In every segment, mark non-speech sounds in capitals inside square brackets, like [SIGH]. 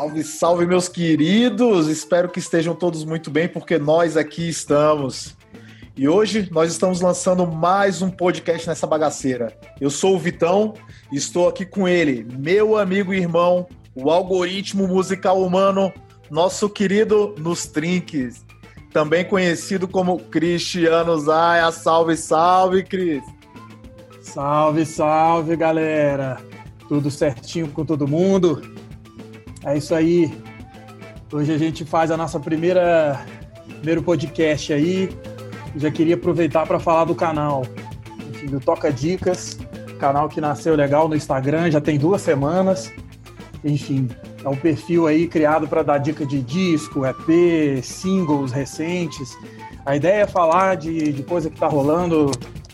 Salve, salve, meus queridos! Espero que estejam todos muito bem, porque nós aqui estamos. E hoje nós estamos lançando mais um podcast nessa bagaceira. Eu sou o Vitão e estou aqui com ele, meu amigo e irmão, o algoritmo musical humano, nosso querido Nos Trinques, também conhecido como Cristiano Zaia. Salve, salve, Cris! Salve, salve, galera! Tudo certinho com todo mundo? É isso aí. Hoje a gente faz a nossa primeira primeiro podcast aí. Já queria aproveitar para falar do canal, enfim, do Toca Dicas, canal que nasceu legal no Instagram, já tem duas semanas. Enfim, é um perfil aí criado para dar dica de disco, EP, singles recentes. A ideia é falar de, de coisa que está rolando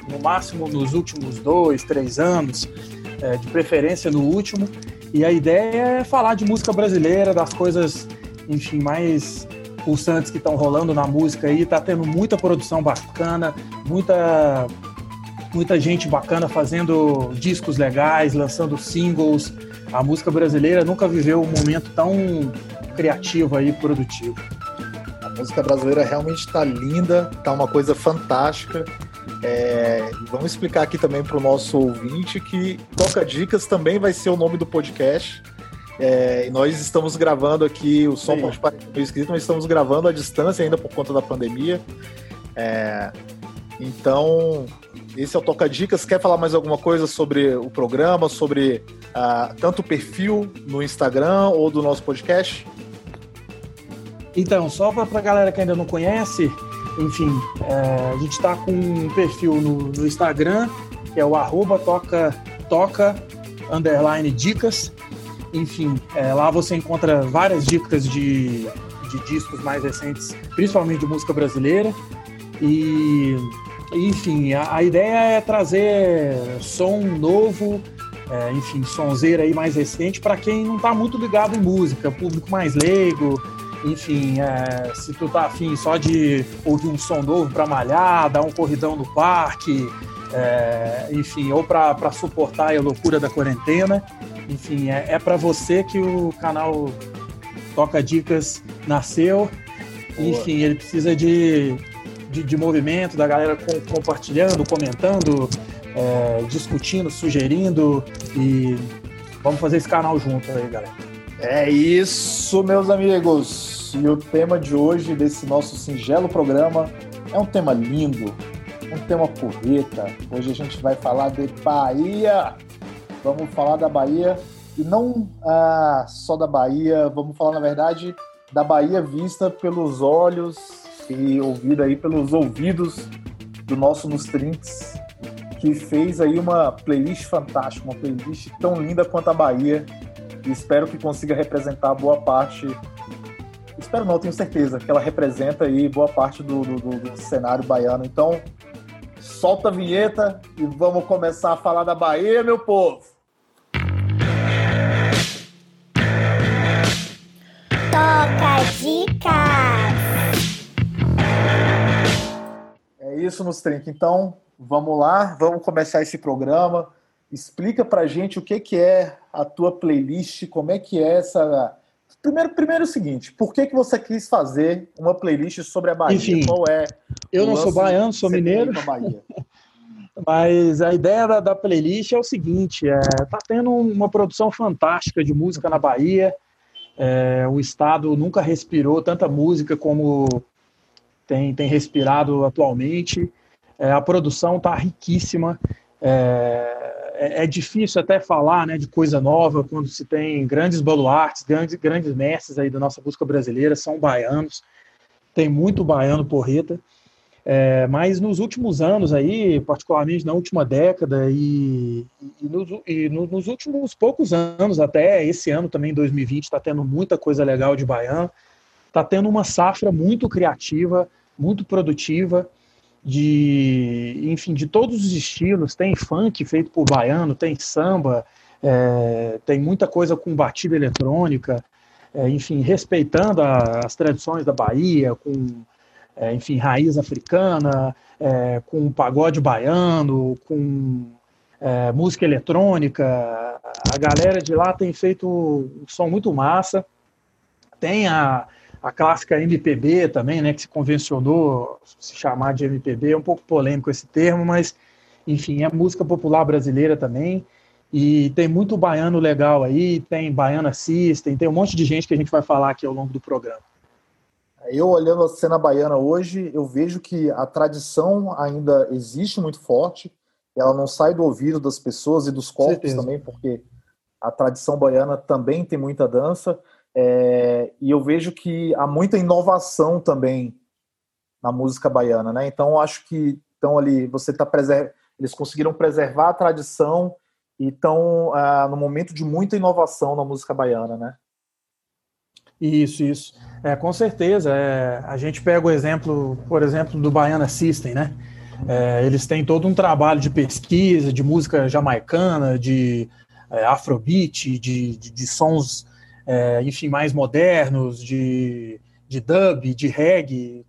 no máximo nos últimos dois, três anos, é, de preferência no último. E a ideia é falar de música brasileira, das coisas, enfim, mais pulsantes que estão rolando na música aí. Tá tendo muita produção bacana, muita muita gente bacana fazendo discos legais, lançando singles. A música brasileira nunca viveu um momento tão criativo aí, produtivo. A música brasileira realmente está linda, está uma coisa fantástica. É, vamos explicar aqui também para o nosso ouvinte que Toca Dicas também vai ser o nome do podcast. É, nós estamos gravando aqui, o som Sim. pode parecer meio esquisito, mas estamos gravando à distância ainda por conta da pandemia. É, então, esse é o Toca Dicas. Quer falar mais alguma coisa sobre o programa, sobre uh, tanto o perfil no Instagram ou do nosso podcast? Então, só para a galera que ainda não conhece, enfim, é, a gente está com um perfil no, no, Instagram, que é o arroba toca, toca underline dicas. Enfim, é, lá você encontra várias dicas de, de discos mais recentes, principalmente de música brasileira. E, enfim, a, a ideia é trazer som novo, é, enfim, sonzeira aí mais recente para quem não está muito ligado em música, público mais leigo, enfim, é, se tu tá afim só de ouvir um som novo para malhar, dar um corridão no parque, é, enfim, ou para suportar a loucura da quarentena, enfim, é, é para você que o canal Toca Dicas nasceu. Boa. Enfim, ele precisa de, de, de, movimento, da galera com, compartilhando, comentando, é, discutindo, sugerindo e vamos fazer esse canal junto aí, galera. É isso, meus amigos. E o tema de hoje, desse nosso singelo programa, é um tema lindo, um tema porreta. Hoje a gente vai falar de Bahia. Vamos falar da Bahia e não ah, só da Bahia, vamos falar, na verdade, da Bahia vista pelos olhos e ouvida aí pelos ouvidos do nosso Nos Trinks, que fez aí uma playlist fantástica, uma playlist tão linda quanto a Bahia. E espero que consiga representar boa parte espero não, tenho certeza que ela representa aí boa parte do, do, do, cenário baiano. Então, solta a vinheta e vamos começar a falar da Bahia, meu povo. Toca dicas. É isso, nos trinca. Então, vamos lá, vamos começar esse programa. Explica pra gente o que, que é a tua playlist, como é que é essa Primeiro, primeiro é o seguinte, por que, que você quis fazer uma playlist sobre a Bahia? Enfim, Qual é? Eu não sou baiano, sou mineiro. [LAUGHS] Mas a ideia da, da, playlist é o seguinte: é, tá tendo uma produção fantástica de música na Bahia. É, o estado nunca respirou tanta música como tem, tem respirado atualmente. É, a produção está riquíssima. É, é, é, difícil até falar né, de coisa nova quando se tem grandes baluartes, grandes, grandes mestres aí da nossa música brasileira, são baianos, tem muito baiano porreta, é, mas nos últimos anos aí, particularmente na última década e, e, nos, e no, nos últimos poucos anos, até esse ano também, 2020, está tendo muita coisa legal de baiano, está tendo uma safra muito criativa, muito produtiva, de, enfim, de todos os estilos. Tem funk feito por baiano, tem samba, é, tem muita coisa com batida eletrônica, é, enfim, respeitando a, as tradições da Bahia, com, é, enfim, raiz africana, é, com pagode baiano, com é, música eletrônica. A galera de lá tem feito um som muito massa. Tem a, a clássica MPB também, né, que se convencionou se chamar de MPB, é um pouco polêmico esse termo, mas enfim, é música popular brasileira também. E tem muito baiano legal aí, tem Baiana System, tem um monte de gente que a gente vai falar aqui ao longo do programa. Eu olhando a cena baiana hoje, eu vejo que a tradição ainda existe muito forte, ela não sai do ouvido das pessoas e dos corpos também, porque a tradição baiana também tem muita dança, é, e eu vejo que há muita inovação também na música baiana, né? Então, acho que então ali você está eles conseguiram preservar a tradição e estão ah, no momento de muita inovação na música baiana, né? Isso, isso. É, com certeza. É, a gente pega o exemplo, por exemplo, do Baiana System, né? É, eles têm todo um trabalho de pesquisa, de música jamaicana, de é, afrobeat, de, de, de sons, é, enfim, mais modernos, de, de dub, de reggae,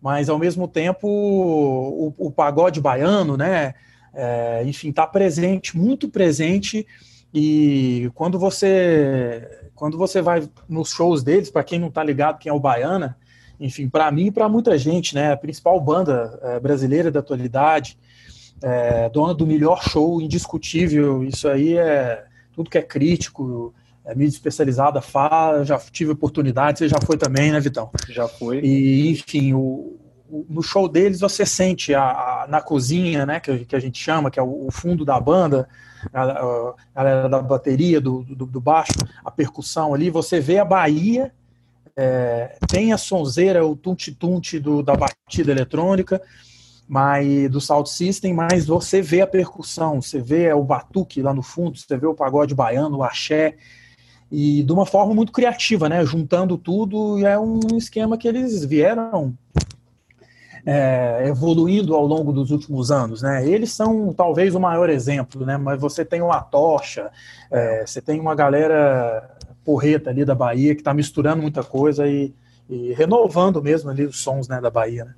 mas ao mesmo tempo o, o pagode baiano, né? É, enfim, está presente, muito presente. E quando você quando você vai nos shows deles, para quem não está ligado quem é o Baiana, enfim, para mim e para muita gente, né? A principal banda é, brasileira da atualidade, é, dona do melhor show indiscutível. Isso aí é tudo que é crítico, é, mídia especializada fala, já tive oportunidade, você já foi também, né, Vitão? Já foi. E, enfim, o, o no show deles você sente a, a, na cozinha, né, que, que a gente chama, que é o, o fundo da banda, a, a galera da bateria, do, do, do, baixo, a percussão ali, você vê a Bahia, é, tem a sonzeira, o tunte-tunte da batida eletrônica, mas do Salt System, mas você vê a percussão, você vê o batuque lá no fundo, você vê o pagode baiano, o axé, e de uma forma muito criativa, né? Juntando tudo, e é um esquema que eles vieram é, evoluindo ao longo dos últimos anos, né? Eles são talvez o maior exemplo, né? Mas você tem uma tocha, é, você tem uma galera porreta ali da Bahia que está misturando muita coisa e, e, renovando mesmo ali os sons né, da Bahia, né?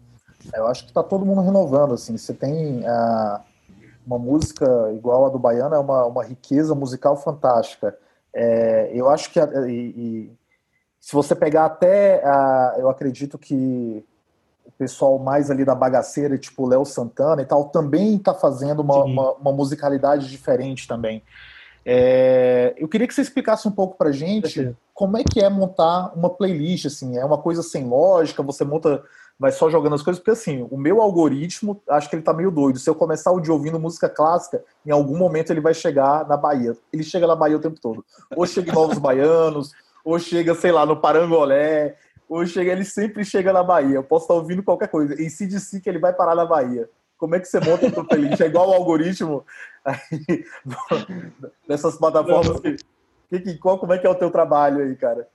Eu acho que está todo mundo renovando, assim. Você tem uh, uma música igual a do Baiano, é uma, uma riqueza musical fantástica. É, eu acho que e, e, se você pegar até, uh, eu acredito que o pessoal mais ali da bagaceira, tipo Léo Santana e tal, também está fazendo uma, uma, uma, musicalidade diferente também. É, eu queria que você explicasse um pouco pra gente como é que é montar uma playlist, assim, é uma coisa sem lógica, você monta, vai só jogando as coisas, porque assim, o meu algoritmo, acho que ele tá meio doido, se eu começar o dia ouvindo música clássica, em algum momento ele vai chegar na Bahia, ele chega na Bahia o tempo todo, ou chega em Novos Baianos, ou chega, sei lá, no Parangolé, ou chega, ele sempre chega na Bahia, eu posso estar ouvindo qualquer coisa, e se disser que ele vai parar na Bahia, como é que você monta sua playlist? É igual o algoritmo? Aí, [LAUGHS] dessas plataformas. Que, que, qual, como é que é o teu trabalho aí, cara?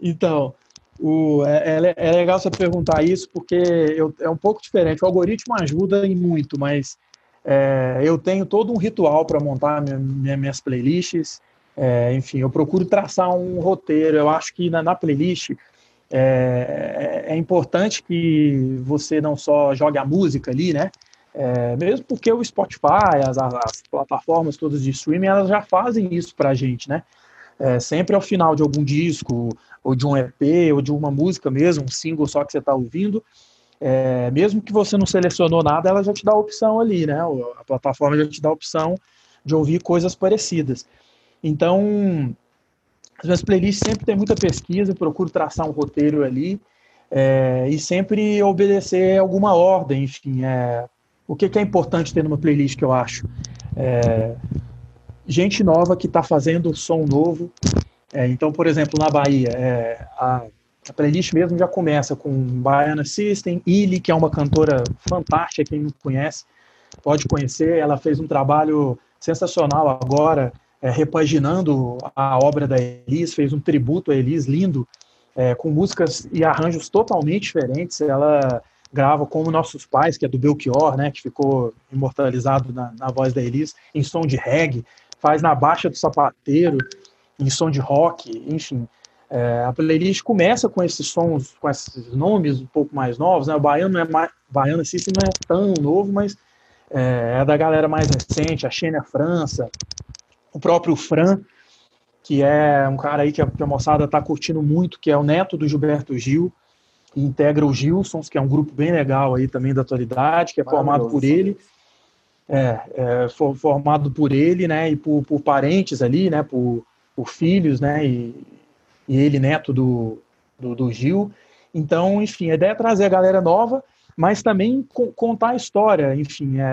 Então, o, é, é, é legal você perguntar isso porque eu, é um pouco diferente. O algoritmo ajuda em muito, mas é, eu tenho todo um ritual para montar minha, minha, minhas playlists. É, enfim, eu procuro traçar um roteiro. Eu acho que na, na playlist é, é, importante que você não só jogue a música ali, né? É, mesmo porque o Spotify, as, as, plataformas todas de streaming, elas já fazem isso para a gente, né? É, sempre ao final de algum disco, ou de um EP, ou de uma música mesmo, um single só que você está ouvindo, é, mesmo que você não selecionou nada, ela já te dá a opção ali, né? A plataforma já te dá a opção de ouvir coisas parecidas. Então, as minhas playlists sempre tem muita pesquisa, procuro traçar um roteiro ali é, e sempre obedecer alguma ordem, enfim. É, o que, que, é importante ter numa playlist que eu acho? É, gente nova que está fazendo som novo. É, então, por exemplo, na Bahia, é, a, a, playlist mesmo já começa com Baiana System, Illy, que é uma cantora fantástica, quem não conhece pode conhecer. Ela fez um trabalho sensacional agora é, repaginando a obra da Elis, fez um tributo a Elis lindo, é, com músicas e arranjos totalmente diferentes. Ela grava como Nossos Pais, que é do Belchior, né, que ficou imortalizado na, na voz da Elis, em som de reggae, faz na Baixa do Sapateiro, em som de rock, enfim. É, a playlist começa com esses sons, com esses nomes um pouco mais novos, né? O Baiano, é mais, Baiano System não é tão novo, mas é, é da galera mais recente, a Xênia França, o próprio Fran. que é um cara aí que a, que a moçada está curtindo muito, que é o neto do Gilberto Gil, e integra o Gilsons, que é um grupo bem legal aí também da atualidade, que é formado por ele. É, é, formado por ele, né, e por, por parentes ali, né, por, por filhos, né, e, e ele neto do, do, do, Gil. Então, enfim, a ideia é trazer a galera nova, mas também contar a história, enfim, é,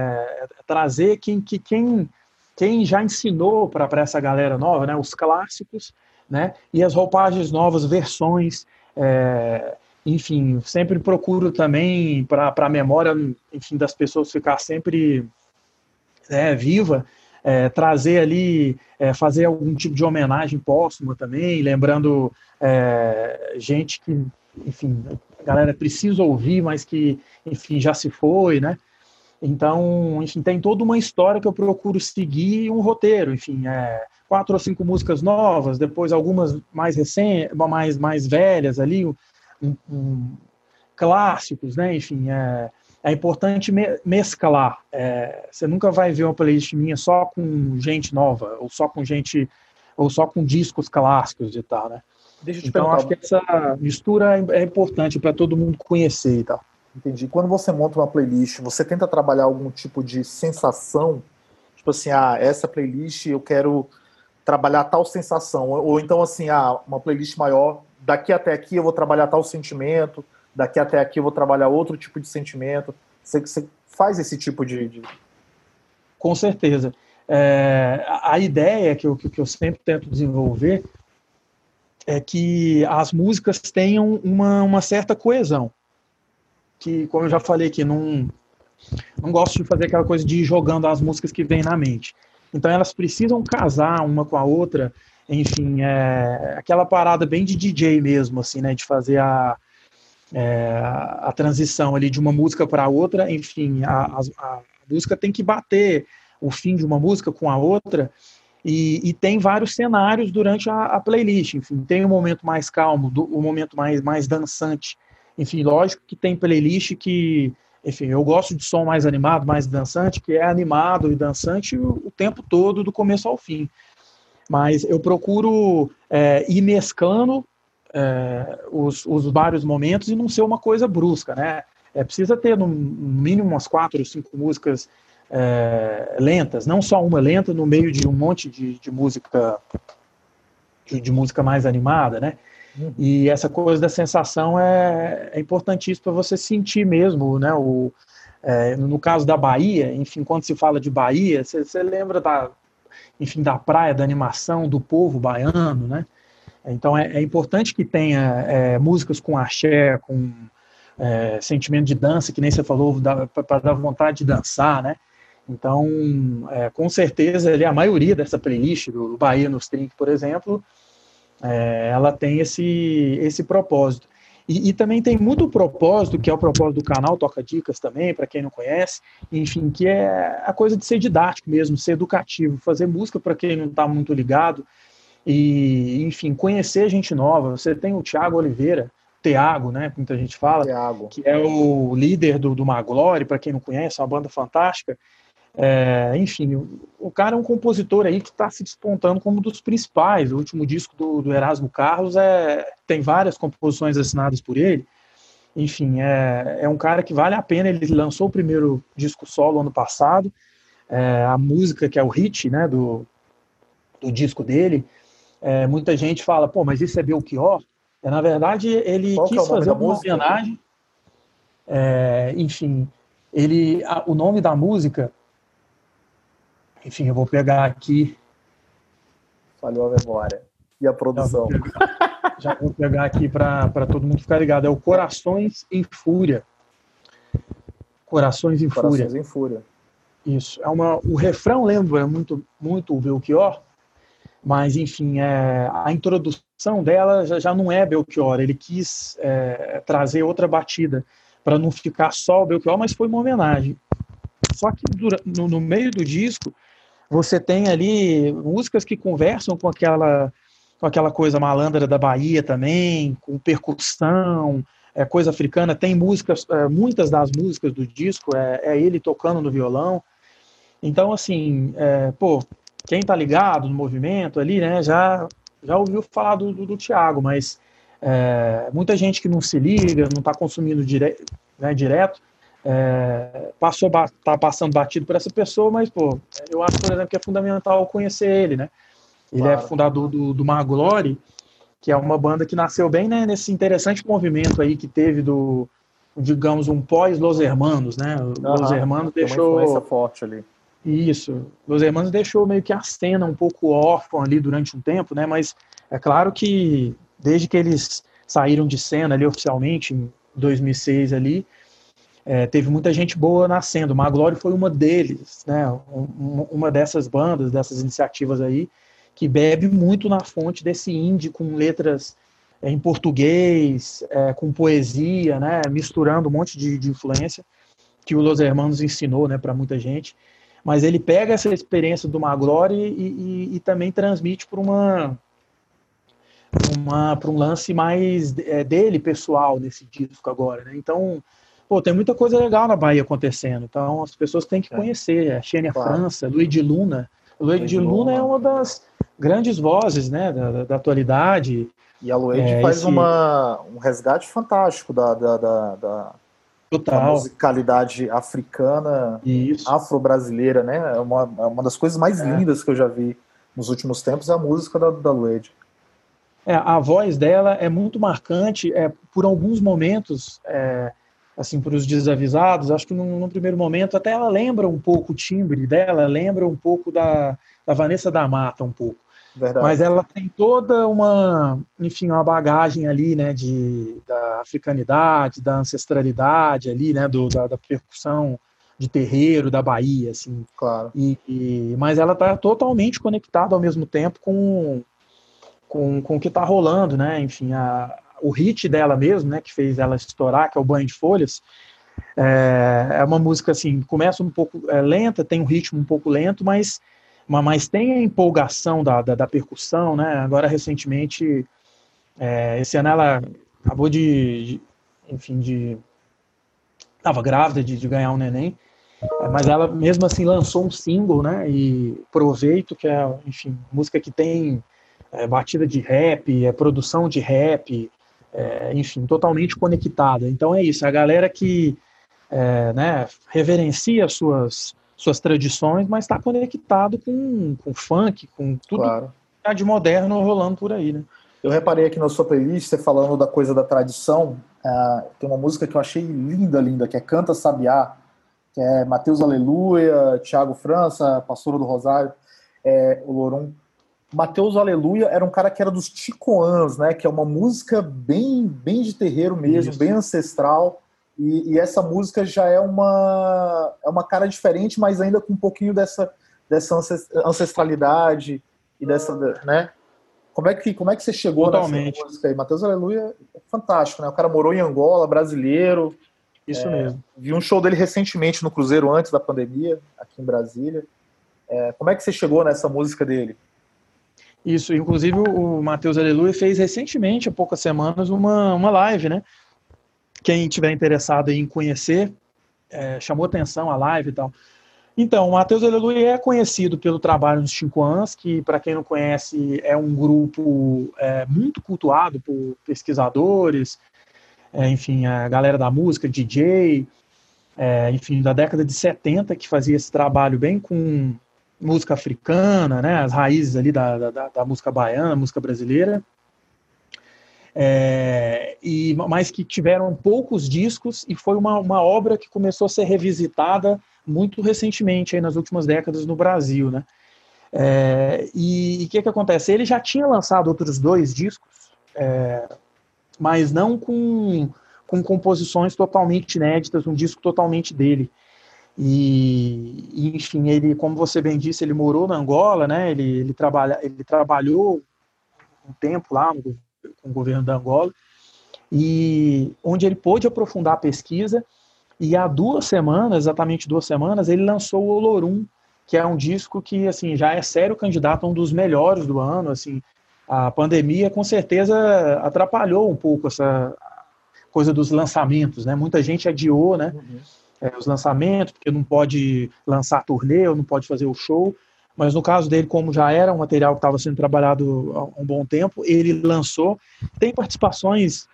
é trazer quem, que, quem, quem já ensinou para essa galera nova, né, os clássicos, né, e as roupagens novas, versões, é, enfim, sempre procuro também para a memória, enfim, das pessoas ficar sempre é, viva, é, trazer ali, é, fazer algum tipo de homenagem póstuma também, lembrando é, gente que, enfim, a galera precisa ouvir, mas que, enfim, já se foi, né? Então, enfim, tem toda uma história que eu procuro seguir um roteiro, enfim, é, quatro ou cinco músicas novas, depois algumas mais recentes, mais, mais velhas ali, um, um, clássicos, né? Enfim, é, é importante me mesclar. É, você nunca vai ver uma playlist minha só com gente nova, ou só com gente, ou só com discos clássicos e tal, né? então acho que essa mistura é, é importante para todo mundo conhecer e tal. Entendi. Quando você monta uma playlist, você tenta trabalhar algum tipo de sensação? Tipo assim, ah, essa playlist eu quero trabalhar tal sensação. Ou então assim, ah, uma playlist maior, daqui até aqui eu vou trabalhar tal sentimento daqui até aqui eu vou trabalhar outro tipo de sentimento. Você, você faz esse tipo de. de... Com certeza. É, a ideia que eu, que eu sempre tento desenvolver é que as músicas tenham uma, uma certa coesão. Que, como eu já falei aqui, não, não gosto de fazer aquela coisa de ir jogando as músicas que vêm na mente. Então elas precisam casar uma com a outra, enfim, é aquela parada bem de DJ mesmo, assim, né, de fazer a, é, a transição ali de uma música para outra, enfim, a, a, a, música tem que bater o fim de uma música com a outra, e, e tem vários cenários durante a, a, playlist, enfim, tem um momento mais calmo, o um momento mais, mais dançante, enfim, lógico que tem playlist que, enfim, eu gosto de som mais animado, mais dançante, que é animado e dançante o, o tempo todo, do começo ao fim, mas eu procuro é, ir mesclando é, os, os, vários momentos e não ser uma coisa brusca, né? É, precisa ter no mínimo umas quatro ou cinco músicas é, lentas, não só uma lenta no meio de um monte de, de música de, de, música mais animada, né? Uhum. E essa coisa da sensação é, é importantíssima para você sentir mesmo, né? O, é, no caso da Bahia, enfim, quando se fala de Bahia, você lembra da, enfim, da praia, da animação, do povo baiano, né? Então é, é importante que tenha é, músicas com axé, com é, sentimento de dança, que nem você falou, para dar vontade de dançar, né? Então, é, com certeza, ali, a maioria dessa playlist, do Bahia nos Trink, por exemplo, é, ela tem esse, esse propósito. E, e, também tem muito propósito, que é o propósito do canal Toca Dicas também, para quem não conhece, enfim, que é a coisa de ser didático mesmo, ser educativo, fazer música para quem não está muito ligado, e, enfim, conhecer gente nova. Você tem o Tiago Oliveira, Tiago, né, muita gente fala, Thiago. que é o líder do, do Maglore, para quem não conhece, é uma banda fantástica. É, enfim, o, o, cara é um compositor aí que está se despontando como um dos principais. O último disco do, do, Erasmo Carlos é, tem várias composições assinadas por ele. Enfim, é, é um cara que vale a pena. Ele lançou o primeiro disco solo ano passado. É, a música que é o hit né, do, do disco dele é, muita gente fala, pô, mas isso é Belchior? É, na verdade, ele Qual quis é fazer uma homenagem. É, enfim, ele, a, o nome da música, enfim, eu vou pegar aqui. Falhou a memória. E a produção. Já vou pegar, já vou pegar aqui para todo mundo ficar ligado. É o Corações em Fúria. Corações em Corações Fúria. em Fúria. Isso. É uma, o refrão lembra muito, muito o Belchior, mas, enfim, é, a introdução dela já, já, não é Belchior. Ele quis é, trazer outra batida para não ficar só o Belchior, mas foi uma homenagem. Só que no, no, meio do disco você tem ali músicas que conversam com aquela com aquela coisa malandra da Bahia também, com percussão, é, coisa africana. Tem músicas, é, muitas das músicas do disco é, é, ele tocando no violão. Então, assim, é, pô, quem está ligado no movimento ali, né, já já ouviu falar do, do, do Thiago, mas é, muita gente que não se liga, não está consumindo dire, né, direto, é, passou, tá passando batido por essa pessoa, mas, pô, eu acho, por exemplo, que é fundamental conhecer ele, né? Ele é claro. é fundador do, do Maglory, que é uma banda que nasceu bem né, nesse interessante movimento aí que teve do, digamos, um pós-Los Hermanos, né? Uhum. Los Hermanos deixou... Uma forte ali. Isso. Los Hermanos deixou meio que a cena um pouco órfã ali durante um tempo, né? Mas é claro que desde que eles saíram de cena ali oficialmente em 2006 ali, é, teve muita gente boa nascendo. Maglório foi uma deles, né? Um, uma dessas bandas, dessas iniciativas aí, que bebe muito na fonte desse indie com letras é, em português, é, com poesia, né? Misturando um monte de, de influência que o Los Hermanos ensinou, né? Para muita gente. Mas ele pega essa experiência do Maglore e, e, e também transmite para uma para um lance mais é, dele pessoal nesse disco agora, né? Então, pô, tem muita coisa legal na Bahia acontecendo. Então, as pessoas têm que é. conhecer. A Xênia claro. França, Luiz de Luna. Luiz de Luna é uma das grandes vozes, né, da, da atualidade. E a Lued é, faz esse... uma, um resgate fantástico da, da, da, da, da musicalidade africana, afro-brasileira, né? É uma, é uma das coisas mais é. lindas que eu já vi nos últimos tempos é a música da, da Lued. É, a voz dela é muito marcante, é, por alguns momentos, é, assim, para os desavisados, acho que num, num, primeiro momento até ela lembra um pouco o timbre dela, lembra um pouco da, da Vanessa da Mata, um pouco. Verdade. Mas ela tem toda uma, enfim, uma bagagem ali, né, de, da africanidade, da ancestralidade ali, né, do, da, da percussão de terreiro da Bahia, assim. Claro. E, e mas ela está totalmente conectada ao mesmo tempo com com, com o que está rolando, né? Enfim, a, o hit dela mesmo, né? Que fez ela estourar, que é o Banho de Folhas. É, é uma música assim, começa um pouco é, lenta, tem um ritmo um pouco lento, mas, mas tem a empolgação da, da, da percussão, né? Agora, recentemente, é, esse ano ela acabou de, de enfim, de... Estava grávida de, de ganhar um neném, é, mas ela mesmo assim lançou um single, né? E Proveito, que é, enfim, música que tem é, batida de rap, é produção de rap, é, enfim, totalmente conectada. Então é isso, a galera que é, né, reverencia suas, suas tradições, mas está conectado com, com funk, com tudo claro. que tá de moderno rolando por aí, né? Eu reparei aqui na sua playlist, você falando da coisa da tradição, uh, tem uma música que eu achei linda, linda, que é Canta Sabiá, que é Mateus Aleluia, Tiago França, Pastora do Rosário, é, o Lorum. Mateus Aleluia era um cara que era dos Ticoãs, né? Que é uma música bem, bem de terreiro mesmo, Isso. bem ancestral. E, e, essa música já é uma, é uma cara diferente, mas ainda com um pouquinho dessa, dessa ancestralidade e dessa, né? Como é que, como é que você chegou Totalmente. nessa música aí? Mateus Aleluia é fantástico, né? O cara morou em Angola, brasileiro. Isso é, mesmo. Vi um show dele recentemente no Cruzeiro, antes da pandemia, aqui em Brasília. É, como é que você chegou nessa música dele? Isso, inclusive o Matheus Aleluia fez recentemente, há poucas semanas, uma, uma live, né? Quem tiver interessado em conhecer, é, chamou atenção a live e tal. Então, o Matheus Aleluia é conhecido pelo trabalho nos Cinco Anos, que, para quem não conhece, é um grupo é, muito cultuado por pesquisadores, é, enfim, a galera da música, DJ, é, enfim, da década de 70, que fazia esse trabalho bem com música africana, né, as raízes ali da, da, da música baiana, música brasileira, é, e mas que tiveram poucos discos e foi uma, uma obra que começou a ser revisitada muito recentemente, aí nas últimas décadas no Brasil, né? É, e o que, que acontece? Ele já tinha lançado outros dois discos, é, mas não com, com composições totalmente inéditas, um disco totalmente dele. E, enfim, ele, como você bem disse, ele morou na Angola, né? Ele, ele, trabalha, ele trabalhou um tempo lá no, com o governo da Angola, e onde ele pôde aprofundar a pesquisa. E há duas semanas, exatamente duas semanas, ele lançou o Olorum, que é um disco que assim já é sério candidato a um dos melhores do ano. Assim, a pandemia com certeza atrapalhou um pouco essa coisa dos lançamentos, né? Muita gente adiou, né? Uhum é, os lançamentos, porque não pode lançar turnê, ou não pode fazer o show, mas no caso dele, como já era um material que estava sendo trabalhado há um bom tempo, ele lançou. Tem participações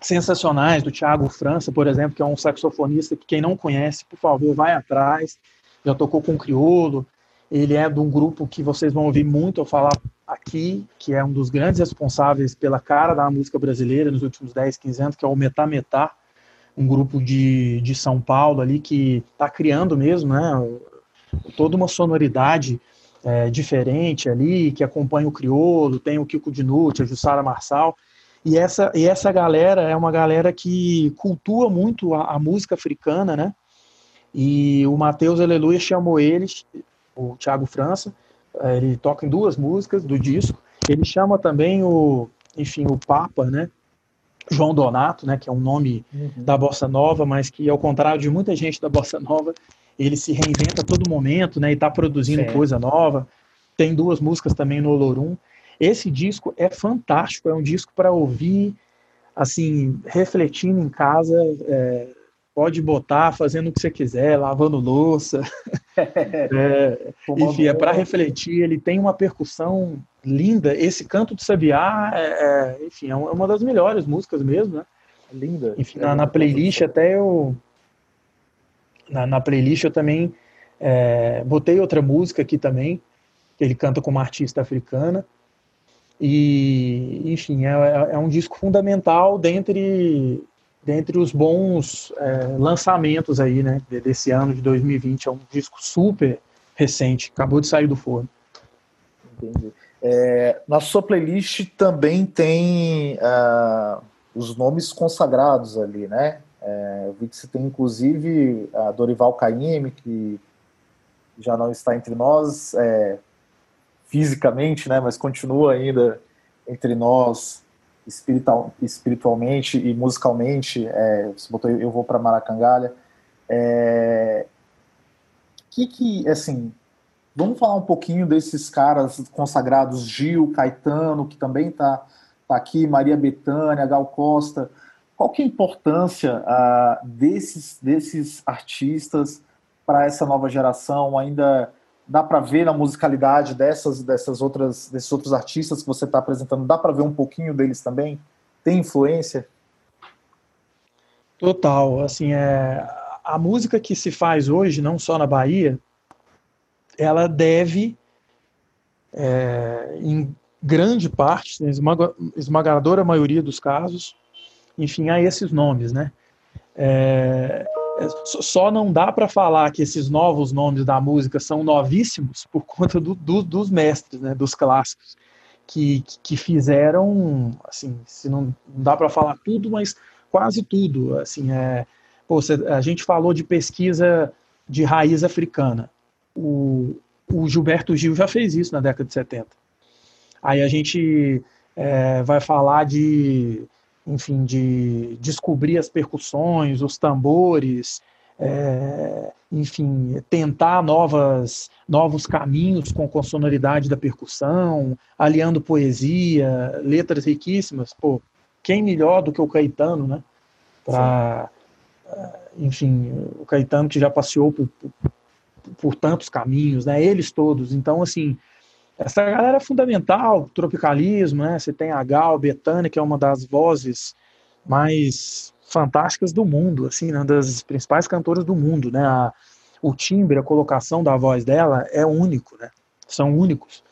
sensacionais do Thiago França, por exemplo, que é um saxofonista que quem não conhece, por favor, vai atrás. Já tocou com o Criolo. Ele é de um grupo que vocês vão ouvir muito eu falar aqui, que é um dos grandes responsáveis pela cara da música brasileira nos últimos 10, 15 anos, que é o Metá Metá, um grupo de, de São Paulo ali que está criando mesmo, né? Toda uma sonoridade é, diferente ali, que acompanha o Criolo, tem o Kiko Dinucci, a Jussara Marçal, e essa, e essa galera é uma galera que cultua muito a, a música africana, né? E o Matheus Aleluia chamou eles, o Thiago França, é, ele toca em duas músicas do disco, ele chama também o, enfim, o Papa, né? João Donato, né, que é um nome uhum. da bossa nova, mas que ao contrário de muita gente da bossa nova, ele se reinventa a todo momento, né, e está produzindo certo. coisa nova. Tem duas músicas também no Olorum. Esse disco é fantástico, é um disco para ouvir, assim, refletindo em casa, é, pode botar fazendo o que você quiser, lavando louça. [LAUGHS] é, enfim, é para refletir. Ele tem uma percussão linda. Esse canto do Sabiá, é, é, enfim, é uma das melhores músicas mesmo, né? Linda. Enfim, na, na playlist até eu na, na playlist eu também é, botei outra música aqui também, que ele canta com uma artista africana. E, enfim, é, é, é um disco fundamental dentre, dentre os bons é, lançamentos aí, né, desse ano de 2020. É um disco super recente, acabou de sair do forno. Entendi. É, na sua playlist também tem uh, os nomes consagrados ali, né? É, eu vi que você tem inclusive a Dorival Caymmi, que já não está entre nós é, fisicamente, né, mas continua ainda entre nós espiritual, espiritualmente e musicalmente. É, você botou Eu Vou para Maracangalha. É, que que, assim, vamos falar um pouquinho desses caras consagrados, Gil, Caetano, que também está tá aqui, Maria Bethânia, Gal Costa, qual que é a importância uh, desses, desses artistas para essa nova geração? Ainda dá para ver na musicalidade dessas, dessas outras, desses outros artistas que você está apresentando? Dá para ver um pouquinho deles também? Tem influência? Total. Assim, é, a música que se faz hoje, não só na Bahia, ela deve, é, em grande parte, esmagadora maioria dos casos, enfim, a esses nomes, né? É, é só não dá para falar que esses novos nomes da música são novíssimos por conta do, do, dos mestres, né, dos clássicos, que, que fizeram, assim, se não, não dá para falar tudo, mas quase tudo. Assim, é, pô, a gente falou de pesquisa de raiz africana. O, o Gilberto Gil já fez isso na década de 70. Aí a gente é, vai falar de enfim, de descobrir as percussões, os tambores, é, enfim, tentar novas, novos caminhos com, com a sonoridade da percussão, aliando poesia, letras riquíssimas. Pô, quem melhor do que o Caetano, né? Para, é, enfim, o Caetano que já passeou por, por, por tantos caminhos, né? Eles todos. Então, assim, essa galera é fundamental, tropicalismo, né? Você tem a Gal, Betânia, que é uma das vozes mais fantásticas do mundo, assim, né? das principais cantoras do mundo, né? A, o timbre, a colocação da voz dela é único, né? São únicos.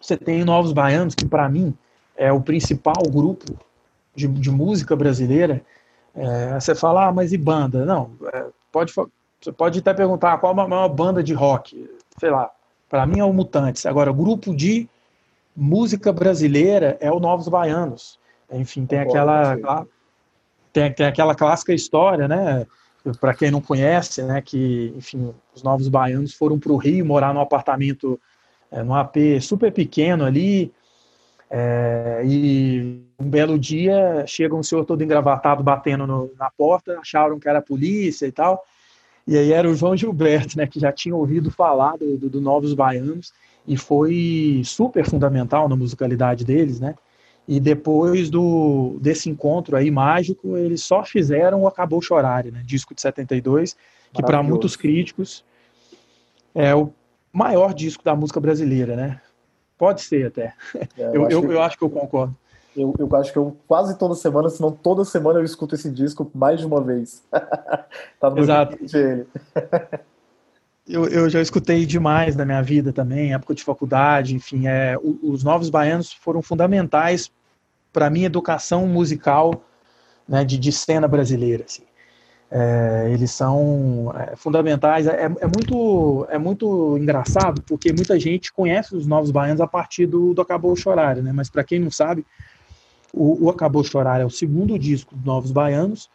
Você tem Novos Baianos, que para mim é o principal grupo de, de música brasileira. É, você fala, ah, mas e banda? Não, é, pode, você pode até perguntar qual a maior banda de rock, sei lá, para mim é o Mutantes. Agora, grupo de música brasileira é o Novos Baianos. Enfim, tem aquela tem, tem aquela clássica história, né? Para quem não conhece, né? Que, enfim, os Novos Baianos foram para o Rio morar num apartamento, é, num AP super pequeno ali. É, e um belo dia chega um senhor todo engravatado batendo no, na porta, acharam que era a polícia e tal. E aí era o João Gilberto, né, que já tinha ouvido falar do, do, do Novos Baianos e foi super fundamental na musicalidade deles, né? E depois do desse encontro aí mágico, eles só fizeram o Acabou Chorar, né? Disco de 72, que para muitos críticos é o maior disco da música brasileira, né? Pode ser até. É, eu, eu, acho eu, que, eu, acho que eu concordo. Eu, eu acho que eu quase toda semana, se não toda semana, eu escuto esse disco mais de uma vez. [LAUGHS] tá no Exato. ele. [LAUGHS] eu, eu já escutei demais na minha vida também, época de faculdade, enfim, é, os Novos Baianos foram fundamentais para a minha educação musical né, de, de cena brasileira. Assim. É, eles são é, fundamentais. É, é, muito, é muito engraçado, porque muita gente conhece os Novos Baianos a partir do, do Acabou Chorar, né? mas para quem não sabe, o, o Acabou Chorar é o segundo disco dos Novos Baianos,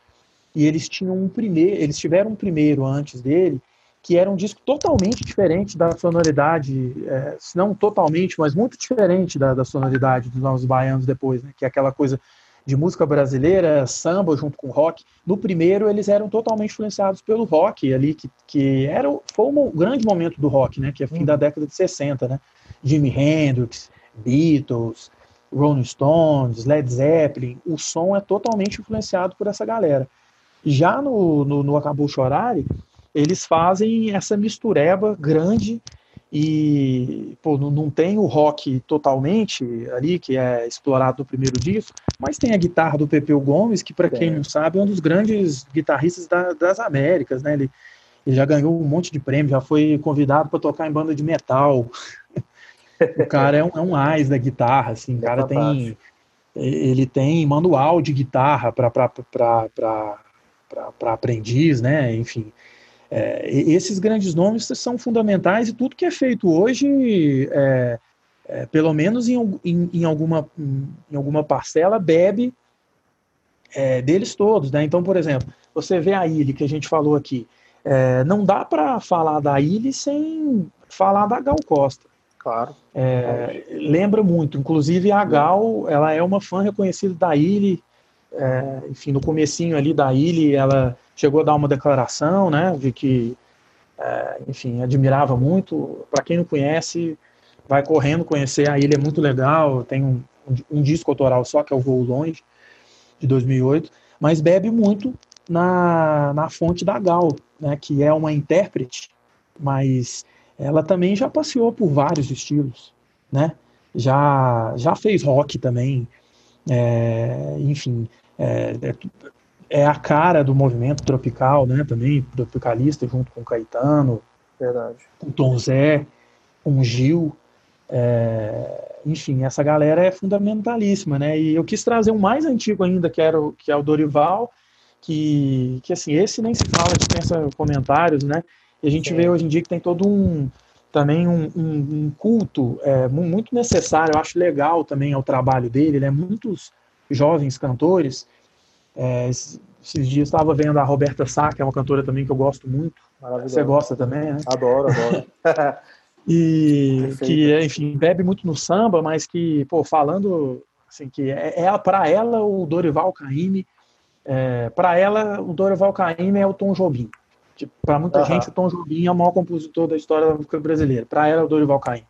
e eles tinham um primeiro, eles tiveram um primeiro antes dele, que era um disco totalmente diferente da sonoridade, é, se não totalmente, mas muito diferente da, da sonoridade dos Novos Baianos depois, né? que é aquela coisa de música brasileira, samba junto com rock. No primeiro, eles eram totalmente influenciados pelo rock ali, que, que era, foi um grande momento do rock, né? Que é fim da década de 60, né? Jimi Hendrix, Beatles, Rolling Stones, Led Zeppelin. O som é totalmente influenciado por essa galera. Já no, no, no Acabou Chorare, eles fazem essa mistureba grande e pô, não, tem o rock totalmente ali, que é explorado no primeiro disco, mas tem a guitarra do Pepeu Gomes, que para quem não sabe é um dos grandes guitarristas da, das Américas, né? Ele, ele, já ganhou um monte de prêmio, já foi convidado para tocar em banda de metal. O cara é um, é um ás da guitarra, assim, o cara tem ele tem manual de guitarra para aprendiz, né? Enfim, é, esses grandes nomes são fundamentais e tudo que é feito hoje, é, é, pelo menos em, em, em, alguma, em alguma parcela, bebe é, deles todos. Né? Então, por exemplo, você vê a Ilha que a gente falou aqui, é, não dá para falar da Ilha sem falar da Gal Costa. Claro. É, lembra muito, inclusive a Gal, ela é uma fã reconhecida da Ilha, enfim, no comecinho ali da Ilha, ela chegou a dar uma declaração, né, de que, é, enfim, admirava muito. Para quem não conhece, vai correndo conhecer a ilha, é muito legal. Tem um, um, disco autoral só, que é o Voo Longe, de 2008, mas bebe muito na, na fonte da Gal, né, que é uma intérprete, mas ela também já passeou por vários estilos, né? Já, já fez rock também, é, enfim, é, é é a cara do movimento tropical, né, também, tropicalista, junto com Caetano, Verdade. com Tom Zé, com Gil, é, enfim, essa galera é fundamentalíssima, né, e eu quis trazer um mais antigo ainda, que, era o, que é o Dorival, que, que assim, esse nem se fala, dispensa comentários, né, e a gente Sim. vê hoje em dia que tem todo um, também um, um, um culto é, muito necessário, eu acho legal também ao trabalho dele, né, muitos jovens cantores, é, esses, dias estava vendo a Roberta Sá, que é uma cantora também que eu gosto muito. Você gosta também, né? Adoro, adoro. [LAUGHS] e Perfeito. que, enfim, bebe muito no samba, mas que, pô, falando assim, que é, é para ela o Dorival Caymmi, é, para ela o Dorival Caymmi é o Tom Jobim. Tipo, para muita uhum. gente o Tom Jobim é o maior compositor da história da música brasileira. Para ela é o Dorival Caymmi.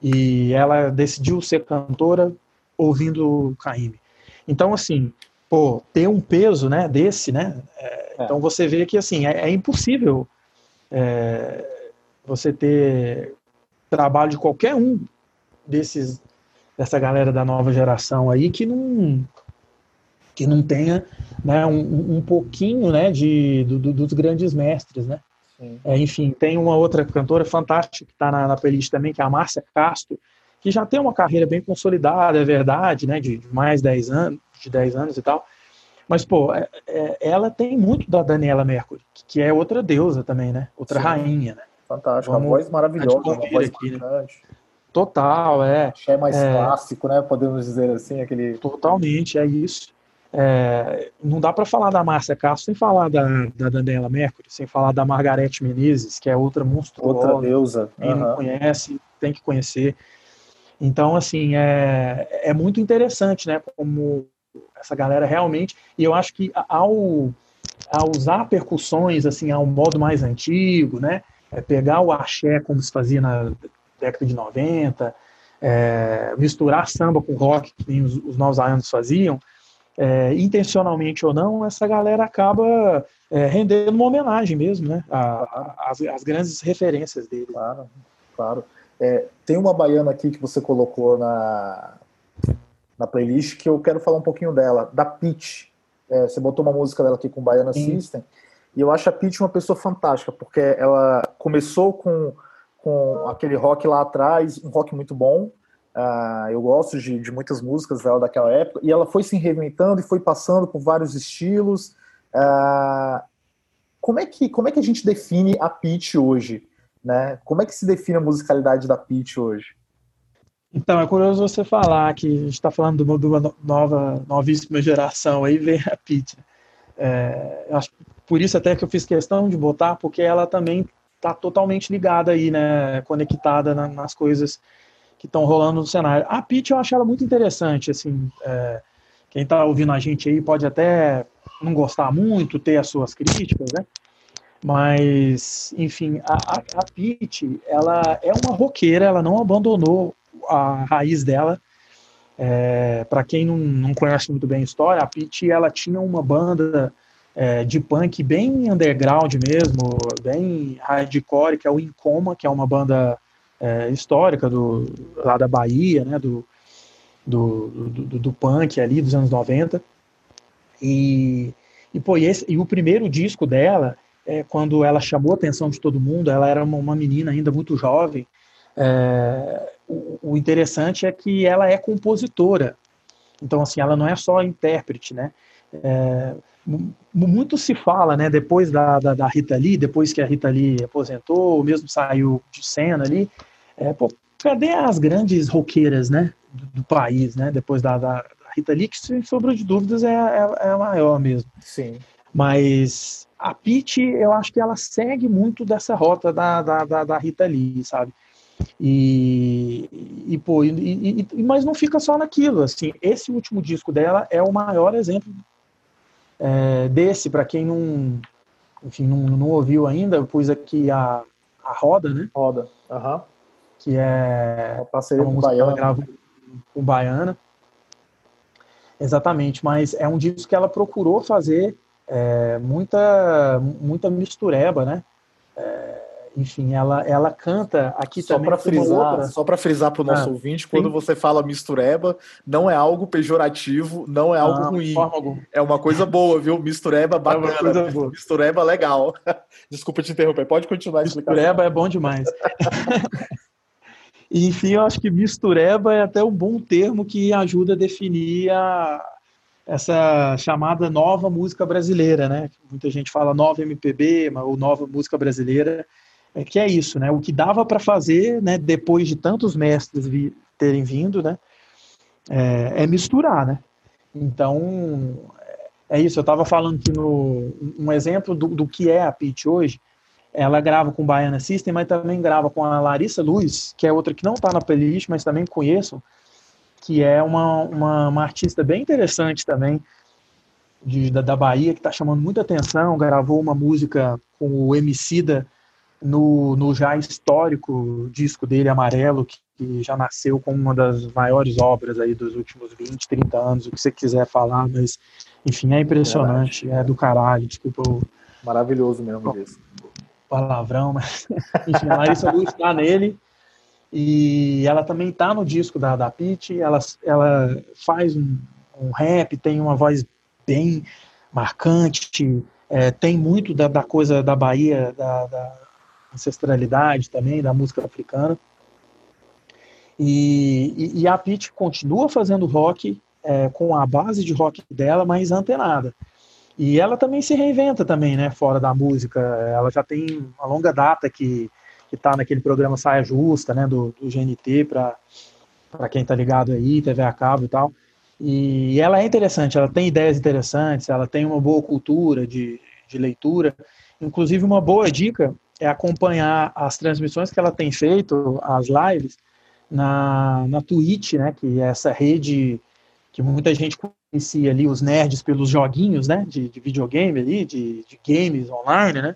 E ela decidiu ser cantora ouvindo Caymmi. Então, assim, pô, ter um peso, né, desse, né? É, é. Então você vê que assim é, é impossível é, você ter trabalho de qualquer um desses dessa galera da nova geração aí que não que não tenha né, um, um pouquinho né, de, do, dos grandes mestres, né? É, enfim, tem uma outra cantora fantástica que está na, na playlist também, que é a Márcia Castro, que já tem uma carreira bem consolidada, é verdade, né, de, de mais 10 anos, de 10 anos e tal. Mas, pô, é, é, ela tem muito da Daniela Mercury, que é outra deusa também, né? Outra Sim. rainha, né? Fantástico, uma voz maravilhosa, uma voz aqui, né? Total, é. É mais clássico, né? Podemos dizer assim, aquele. Totalmente, é isso. É, não dá para falar da Márcia Castro sem falar da, da Daniela Mercury, sem falar da Margarete Menezes, que é outra monstruosa. Outra deusa. Quem uhum. não conhece, tem que conhecer. Então, assim, é, é muito interessante, né? Como essa galera realmente. E eu acho que ao, ao usar percussões assim ao modo mais antigo, né? É pegar o axé como se fazia na década de 90, é, misturar samba com rock, que os, os novos anos faziam, é, intencionalmente ou não, essa galera acaba é, rendendo uma homenagem mesmo, né? As, as grandes referências dele. Claro. Claro. É, tem uma baiana aqui que você colocou na, na playlist que eu quero falar um pouquinho dela, da Peach. É, você botou uma música dela aqui com Baiana Sim. System, e eu acho a Peach uma pessoa fantástica, porque ela começou com, com aquele rock lá atrás, um rock muito bom. Uh, eu gosto de, de, muitas músicas dela daquela época, e ela foi se reinventando e foi passando por vários estilos. Uh, como, é que, como é que a gente define a Peach hoje? Né? Como é que se define a musicalidade da Peach hoje? Então, é curioso você falar que a gente está falando de uma nova, novíssima geração, aí vem a Peach. É, acho, por isso até que eu fiz questão de botar, porque ela também está totalmente ligada aí, né, conectada na, nas coisas que estão rolando no cenário. A Peach eu acho ela muito interessante, assim, é, quem está ouvindo a gente aí pode até não gostar muito, ter as suas críticas, né, mas, enfim, a, a, a ela é uma roqueira, ela não abandonou a raiz dela. É, para quem não, não conhece muito bem a história, a Peach, ela tinha uma banda é, de punk bem underground mesmo, bem hardcore, que é o Incoma, que é uma banda é, histórica do, lá da Bahia, né, do, do, do, do, punk ali dos anos 90. E, e, pô, e, esse, e o primeiro disco dela, é, quando ela chamou a atenção de todo mundo, ela era uma, uma menina ainda muito jovem, é, o, o, interessante é que ela é compositora. Então, assim, ela não é só intérprete, né? É, muito se fala, né, depois da, da, da, Rita Lee, depois que a Rita Lee aposentou, ou mesmo saiu de cena ali, é, pô, cadê as grandes roqueiras, né, do, do país, né, depois da, da, Rita Lee, que sem sombra de dúvidas é, é, é, a maior mesmo. Sim. Mas a Pete, eu acho que ela segue muito dessa rota da, da, da, da Rita Lee, sabe? E, e pô, e, e, mas não fica só naquilo, assim, esse último disco dela é o maior exemplo é, desse, para quem não, enfim, não, não ouviu ainda, eu pus aqui a, a Roda, né? Roda, uhum. que é uma parceria com Baiana. Grava com Baiana. Exatamente, mas é um disco que ela procurou fazer é, muita, muita mistureba, né? É, enfim, ela, ela canta aqui só também. Para frisar, só para frisar para o nosso ah, ouvinte, quando sim. você fala mistureba, não é algo pejorativo, não é algo não, ruim. É uma coisa boa, viu? Mistureba bacana. É uma coisa boa. Mistureba legal. [LAUGHS] Desculpa te interromper, pode continuar Mistureba é bom demais. [LAUGHS] enfim, eu acho que mistureba é até um bom termo que ajuda a definir a, essa chamada nova música brasileira, né? Muita gente fala nova MPB, ou nova música brasileira é que é isso, né? O que dava para fazer, né? Depois de tantos mestres vi, terem vindo, né? É, é, misturar, né? Então é isso. Eu estava falando que no um exemplo do, do que é a Pitch hoje. Ela grava com Baiana System, mas também grava com a Larissa Luz, que é outra que não está na playlist, mas também conheço, que é uma, uma, uma artista bem interessante também, de, da, da Bahia, que está chamando muita atenção. Gravou uma música com o Emicida no, no já histórico disco dele, Amarelo, que, que, já nasceu como uma das maiores obras aí dos últimos 20, 30 anos, o que você quiser falar, mas, enfim, é impressionante, é do caralho, desculpa o... Maravilhoso mesmo. Palavrão, mas, [LAUGHS] enfim, a Larissa Luz está nele, e ela também está no disco da, da Pete, ela, ela faz um, um rap, tem uma voz bem marcante, é, tem muito da, da, coisa da Bahia, da, da, ancestralidade também da música africana. E, e, e a Pete continua fazendo rock é, com a base de rock dela, mas antenada. E ela também se reinventa também, né, fora da música. Ela já tem uma longa data que que está naquele programa Saia Justa, né, do, do GNT, para quem está ligado aí, TV a cabo e tal. E ela é interessante, ela tem ideias interessantes, ela tem uma boa cultura de, de leitura. Inclusive, uma boa dica é acompanhar as transmissões que ela tem feito, as lives, na, na Twitch, né, que é essa rede que muita gente conhecia ali, os nerds pelos joguinhos, né, de, de videogame ali, de, de games online, né,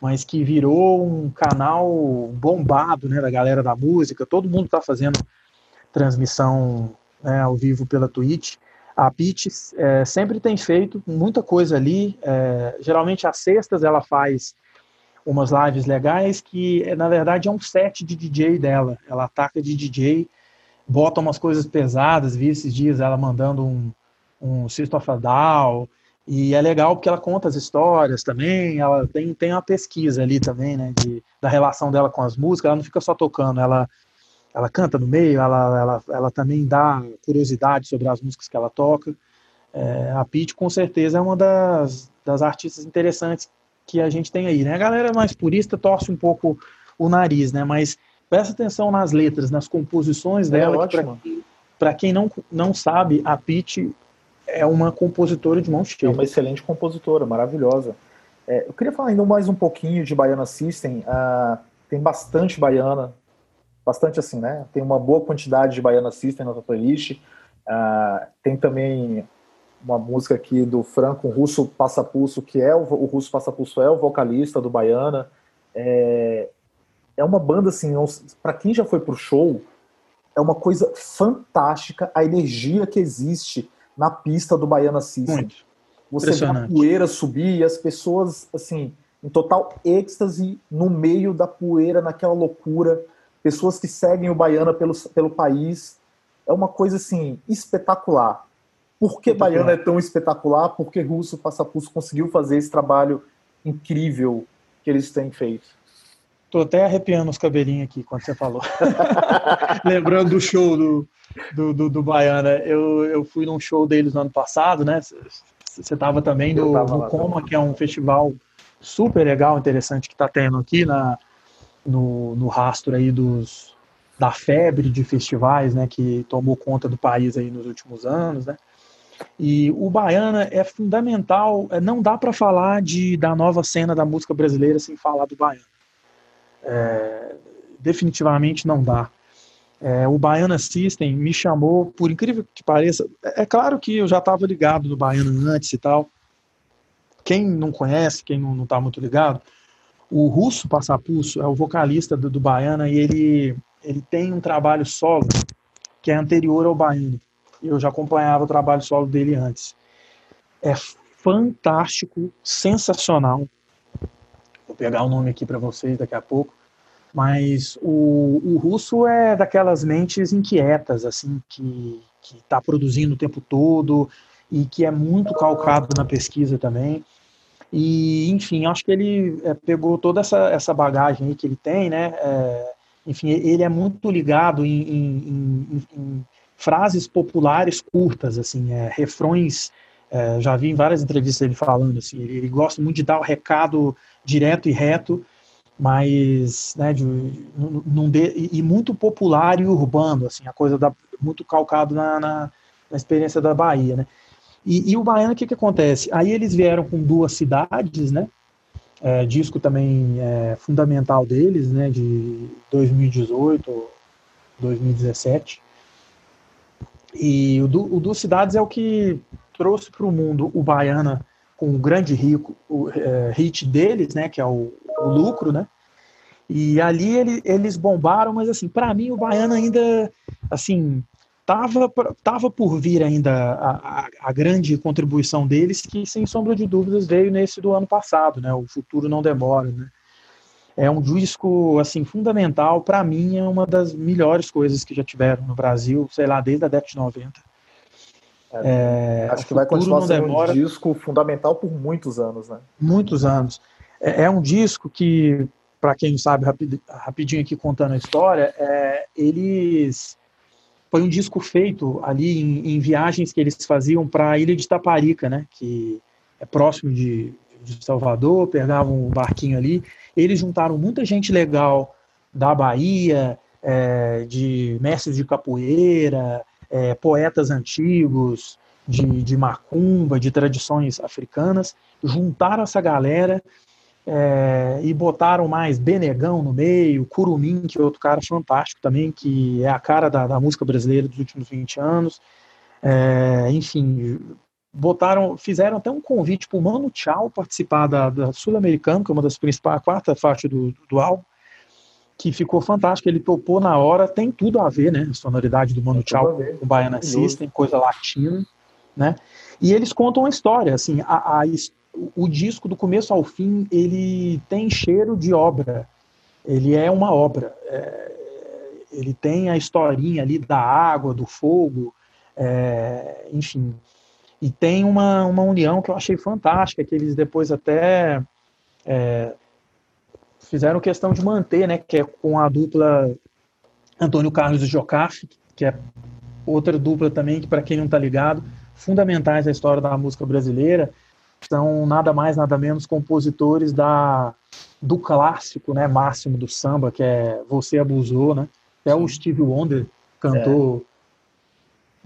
mas que virou um canal bombado, né, da galera da música, todo mundo está fazendo transmissão né, ao vivo pela Twitch, a Pitch é, sempre tem feito muita coisa ali, é, geralmente às sextas ela faz umas lives legais que, na verdade, é um set de DJ dela. Ela ataca de DJ, bota umas coisas pesadas, vi esses dias ela mandando um, um System Down, e é legal porque ela conta as histórias também, ela tem, tem uma pesquisa ali também, né, de, da relação dela com as músicas, ela não fica só tocando, ela, ela canta no meio, ela, ela, ela também dá curiosidade sobre as músicas que ela toca. É, a Pete, com certeza, é uma das, das artistas interessantes que a gente tem aí, né? A galera mais purista torce um pouco o nariz, né? Mas presta atenção nas letras, nas composições é dela. Para quem não, não sabe, a Pete é uma compositora de mão cheia. É uma excelente compositora, maravilhosa. É, eu queria falar ainda mais um pouquinho de Baiana System. Uh, tem bastante baiana, bastante assim, né? Tem uma boa quantidade de Baiana System na playlist. Uh, tem também uma música aqui do Franco, o Russo Passapulso, que é o, o Russo Passapulso é o vocalista do Baiana. É, é uma banda assim, para quem já foi pro show, é uma coisa fantástica a energia que existe na pista do Baiana System. Muito. Você vê a poeira subir e as pessoas, assim, em total êxtase, no meio da poeira, naquela loucura. Pessoas que seguem o Baiana pelo, pelo país. É uma coisa, assim, espetacular. Por que Baiana é tão espetacular? Porque Russo Passapulso conseguiu fazer esse trabalho incrível que eles têm feito. Tô até arrepiando os cabelinhos aqui quando você falou. [LAUGHS] Lembrando do show do, do, do, do, Baiana. Eu, eu fui num show deles no ano passado, né? Você estava também no, no Coma, também. que é um festival super legal, interessante que está tendo aqui na, no, no rastro aí dos, da febre de festivais, né? Que tomou conta do país aí nos últimos anos, né? E o Baiana é fundamental, é, não dá para falar de, da nova cena da música brasileira sem falar do Baiana. É, definitivamente não dá. É, o Baiana System me chamou, por incrível que pareça, é, é claro que eu já estava ligado no Baiana antes e tal. Quem não conhece, quem não está muito ligado, o Russo Passapulso é o vocalista do, do Baiana e ele, ele tem um trabalho solo que é anterior ao Baiano. Eu já acompanhava o trabalho solo dele antes. É fantástico, sensacional. Vou pegar o nome aqui para vocês daqui a pouco. Mas o, o russo é daquelas mentes inquietas, assim, que está produzindo o tempo todo e que é muito calcado na pesquisa também. E, enfim, acho que ele é, pegou toda essa, essa bagagem que ele tem, né? É, enfim, ele é muito ligado em, em, em, em frases populares curtas, assim, é, refrões. É, já vi em várias entrevistas ele falando assim, ele, gosta muito de dar o recado direto e reto, mas né, de, de, e muito popular e urbano, assim, a coisa da, muito calcado na, na, na experiência da Bahia, né? E, e o baiano, o que que acontece? Aí eles vieram com duas cidades, né? É, disco também é, fundamental deles, né? De 2018, 2017. E o, do, o Duas Cidades é o que trouxe para o mundo o Baiana com o grande rico, o, é, hit deles, né, que é o, o lucro, né? E ali ele, eles bombaram, mas assim, para mim o Baiana ainda, assim, tava, tava por vir ainda a, a, a, grande contribuição deles, que sem sombra de dúvidas veio nesse do ano passado, né? O futuro não demora, né? É um disco assim fundamental. Para mim é uma das melhores coisas que já tiveram no Brasil sei lá desde a década de 90 é, acho que vai continuar sendo demora. um disco fundamental por muitos anos né? Muitos anos. É, é um disco que para quem não sabe rapidinho aqui contando a história é, eles foi um disco feito ali em, em viagens que eles faziam para a ilha de Taparica né? Que é próximo de, de Salvador pegavam um barquinho ali eles juntaram muita gente legal da Bahia, é, de mestres de capoeira, é, poetas antigos, de, de macumba, de tradições africanas, juntaram essa galera é, e botaram mais Benegão no meio, Curumim, que é outro cara fantástico também, que é a cara da, da música brasileira dos últimos 20 anos. É, enfim, botaram, fizeram até um convite para o Mano Tchau participar da, da Sul-Americana, que é uma das principais, a quarta faixa do, do álbum, que ficou fantástico, ele topou na hora, tem tudo a ver, né, a sonoridade do Mano Tchau com o Baiana System, coisa latina, né, e eles contam a história, assim, a, a, o, o disco do começo ao fim ele tem cheiro de obra. Ele é uma obra. É, ele tem a historinha ali da água, do fogo, é, enfim. E tem uma, uma união que eu achei fantástica, que eles depois até é, fizeram questão de manter, né, que é com a dupla Antônio Carlos e Jocafe, que é outra dupla também, que para quem não está ligado, fundamentais na história da música brasileira, são nada mais, nada menos compositores da, do clássico né, máximo do samba, que é Você Abusou, né? Até o Steve Wonder cantou é.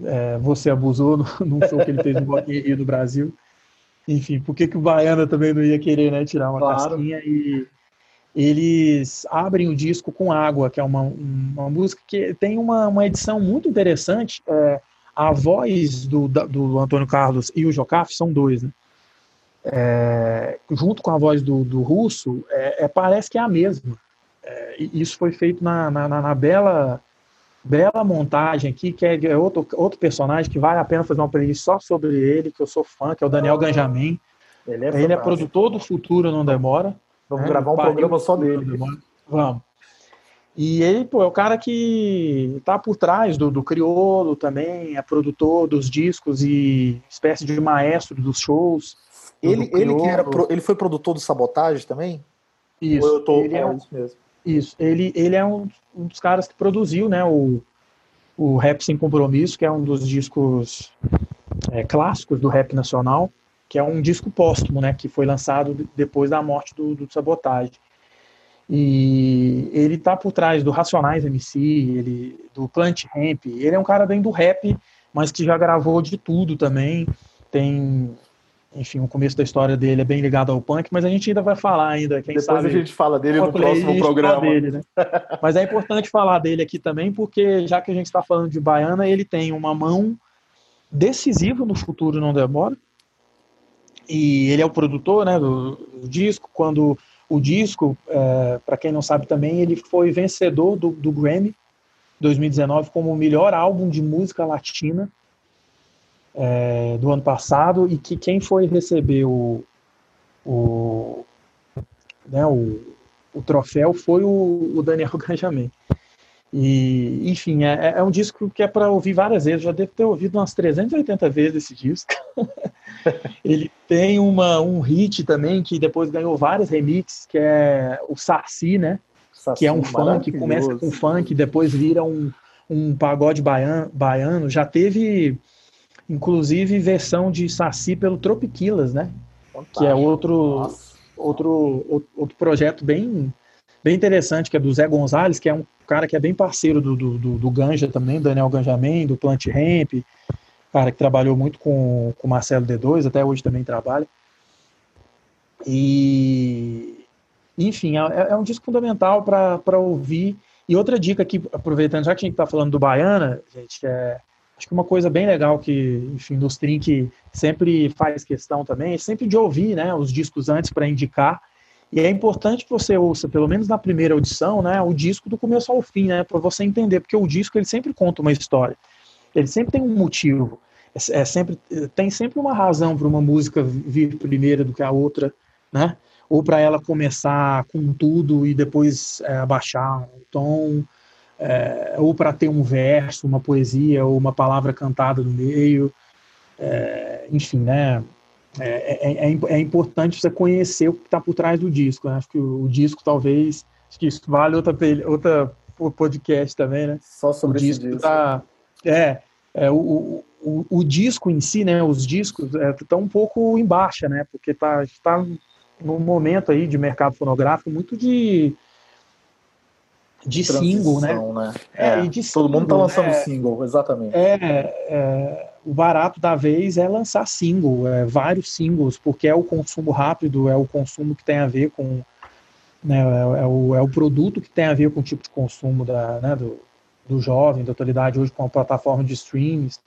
É, Você Abusou [LAUGHS] num show que ele fez no Rock Rio do Brasil. Enfim, por que, que o Baiana também não ia querer né, tirar uma claro. casquinha e eles abrem o disco com água, que é uma, uma música que tem uma, uma edição muito interessante. É, a voz do, do Antônio Carlos e o Jocafe são dois, né? É, junto com a voz do, do Russo, é, é parece que é a mesma. É, isso foi feito na, na, na, bela bela montagem aqui, que é, é outro, outro personagem que vale a pena fazer uma playlist só sobre ele, que eu sou fã, que é o Daniel Ganjamin. Ele é, ele é produtor do Futuro Não Demora. Vamos é, gravar um programa só dele. Vamos. E ele, pô, é o cara que tá por trás do, do Criolo também, é produtor dos discos e espécie de maestro dos shows. Ele, do ele, que era ele foi produtor do Sabotagem também? Isso. eu tô, ele é, um, isso mesmo. Isso. Ele, ele é um, um, dos caras que produziu, né, o, o Rap Sem Compromisso, que é um dos discos é, clássicos do rap nacional que é um disco póstumo, né, que foi lançado depois da morte do, do Sabotagem. E ele tá por trás do Racionais MC, ele, do Plant Ramp. Ele é um cara bem do rap, mas que já gravou de tudo também. Tem, enfim, o começo da história dele é bem ligado ao punk, mas a gente ainda vai falar ainda, quem Depois sabe. Depois a gente fala dele no próximo programa. Dele, né? [LAUGHS] mas é importante falar dele aqui também, porque já que a gente está falando de Baiana, ele tem uma mão decisiva no futuro não demora e ele é o produtor né, do, do disco. Quando o disco, é, para quem não sabe também, ele foi vencedor do, do Grammy 2019 como o melhor álbum de música latina é, do ano passado e que quem foi receber o, o, né, o, o troféu foi o, o Daniel [LAUGHS] Ganjamin. E, enfim, é, é um disco que é para ouvir várias vezes. Já devo ter ouvido umas 380 vezes esse disco. [LAUGHS] ele tem uma, um hit também que depois ganhou vários remixes, que é o Sarci, né? Saci, que é um funk, começa com funk, depois vira um, um pagode baiano, baiano. Já teve, inclusive, versão de Saci pelo Tropiquilas, né? Fantástico. Que é outro, outro, outro projeto bem, bem interessante, que é do Zé Gonzalez, que é um cara que é bem parceiro do, do, do, do Ganja também, Daniel Ganjamin, do Plant Ramp, cara que trabalhou muito com o Marcelo D2, até hoje também trabalha. E, enfim, é, é um disco fundamental para ouvir. E outra dica aqui, aproveitando, já que a gente está falando do Baiana, gente, é, acho que uma coisa bem legal que, enfim, nos Trink sempre faz questão também, é sempre de ouvir né, os discos antes para indicar. E é importante que você ouça, pelo menos na primeira audição, né, o disco do começo ao fim, né, para você entender, porque o disco ele sempre conta uma história. Ele sempre tem um motivo é, é sempre tem sempre uma razão para uma música vir primeiro do que a outra, né? Ou para ela começar com tudo e depois é, abaixar o tom, é, ou para ter um verso, uma poesia ou uma palavra cantada no meio, é, enfim, né? É, é, é, é importante você conhecer o que está por trás do disco. Né? Acho que o, o, disco talvez, acho que isso vale outra outra podcast também, né? Só sobre o disco. disco. Tá, é, é o, o, o, disco em si, né, os discos estão é, um pouco em baixa, né, porque tá está num momento aí de mercado fonográfico muito de de single, né? né? É, é de todo mundo tá lançando né? single, exatamente. É, é, o barato da vez é lançar single, é, vários singles, porque é o consumo rápido, é o consumo que tem a ver com né, é, é o, é o produto que tem a ver com o tipo de consumo da, né, do, do jovem, da atualidade hoje com a plataforma de streams.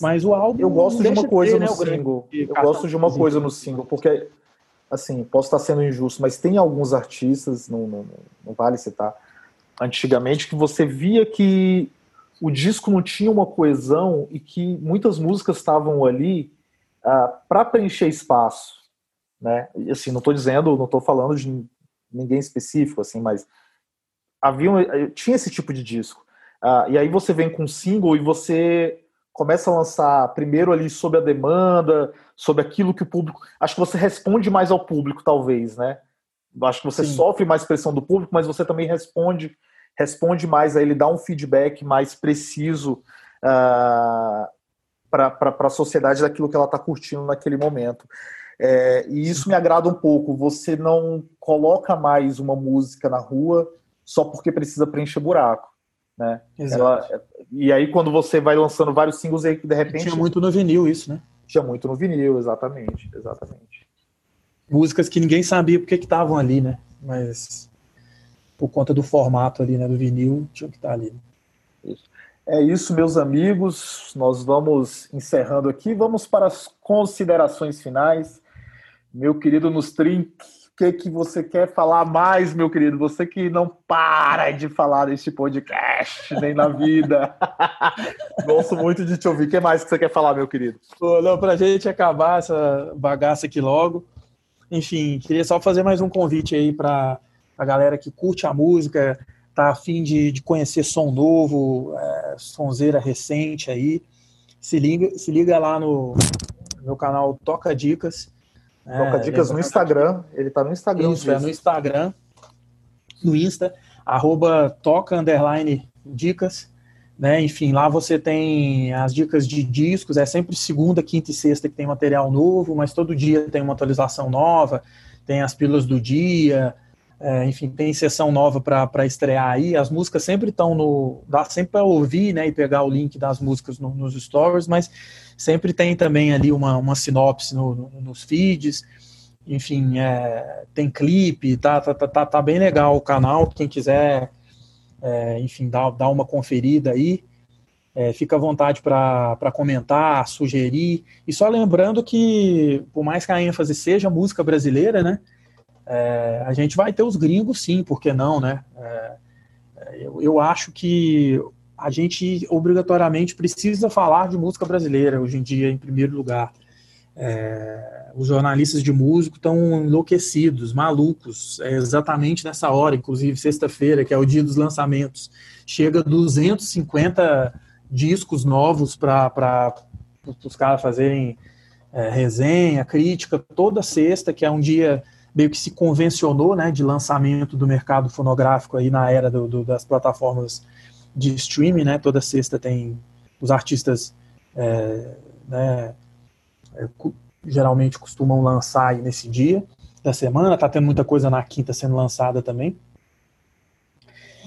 Mas o álbum. Eu gosto de uma coisa ter, no né, single. Eu gosto de uma coisa no single, porque, assim, posso estar sendo injusto, mas tem alguns artistas, não, não, não vale citar, antigamente, que você via que o disco não tinha uma coesão e que muitas músicas estavam ali uh, ah, para preencher espaço. né? E assim, não estou dizendo, não estou falando de ninguém específico, assim, mas havia, tinha esse tipo de disco. Ah, e aí você vem com um single e você começa a lançar primeiro ali sobre a demanda, sobre aquilo que o público. Acho que você responde mais ao público, talvez, né? Acho que você Sim. sofre mais pressão do público, mas você também responde responde mais a ele, dá um feedback mais preciso uh, para a sociedade daquilo que ela está curtindo naquele momento. É, e isso me agrada um pouco. Você não coloca mais uma música na rua só porque precisa preencher buraco. Né? Ela, e aí, quando você vai lançando vários singles, aí, de repente. Tinha muito no vinil isso, né? Tinha muito no vinil, exatamente. exatamente. Músicas que ninguém sabia porque estavam ali, né? Mas por conta do formato ali, né? Do vinil, tinha que estar ali. Isso. É isso, meus amigos. Nós vamos encerrando aqui. Vamos para as considerações finais. Meu querido Nustrin, o que, que você quer falar mais, meu querido? Você que não para de falar deste podcast, nem na vida. [LAUGHS] Gosto muito de te ouvir. O que mais que você quer falar, meu querido? Para a gente acabar essa bagaça aqui logo. Enfim, queria só fazer mais um convite aí para a galera que curte a música, tá afim de, de conhecer som novo, é, sonzeira recente aí, se liga, se liga lá no meu canal Toca Dicas. Toca é, Dicas no Instagram, ele tá no Instagram. Isso, é no Instagram, no Insta, arroba toca underline dicas. Né? Enfim, lá você tem as dicas de discos, é sempre segunda, quinta e sexta que tem material novo, mas todo dia tem uma atualização nova, tem as pílulas do dia, é, enfim, tem sessão nova para estrear aí. As músicas sempre estão no. dá sempre para ouvir né, e pegar o link das músicas no, nos stories, mas sempre tem também ali uma, uma sinopse no, no, nos feeds. Enfim, é, tem clipe, tá, tá, tá, tá, bem legal o canal. Quem quiser, é, enfim, dar, dar uma conferida aí. É, fica à vontade para comentar, sugerir. E só lembrando que, por mais que a ênfase seja música brasileira, né? É, a gente vai ter os gringos, sim, por que não, né? É, é, eu, eu acho que a gente obrigatoriamente precisa falar de música brasileira hoje em dia, em primeiro lugar. É, os jornalistas de músico estão enlouquecidos, malucos, é exatamente nessa hora, inclusive sexta-feira, que é o dia dos lançamentos. Chega 250 discos novos para os caras fazerem é, resenha, crítica, toda sexta, que é um dia meio que se convencionou né, de lançamento do mercado fonográfico aí na era do, do, das plataformas de streaming, né? Toda sexta tem os artistas é, né, geralmente costumam lançar nesse dia da semana, tá tendo muita coisa na quinta sendo lançada também.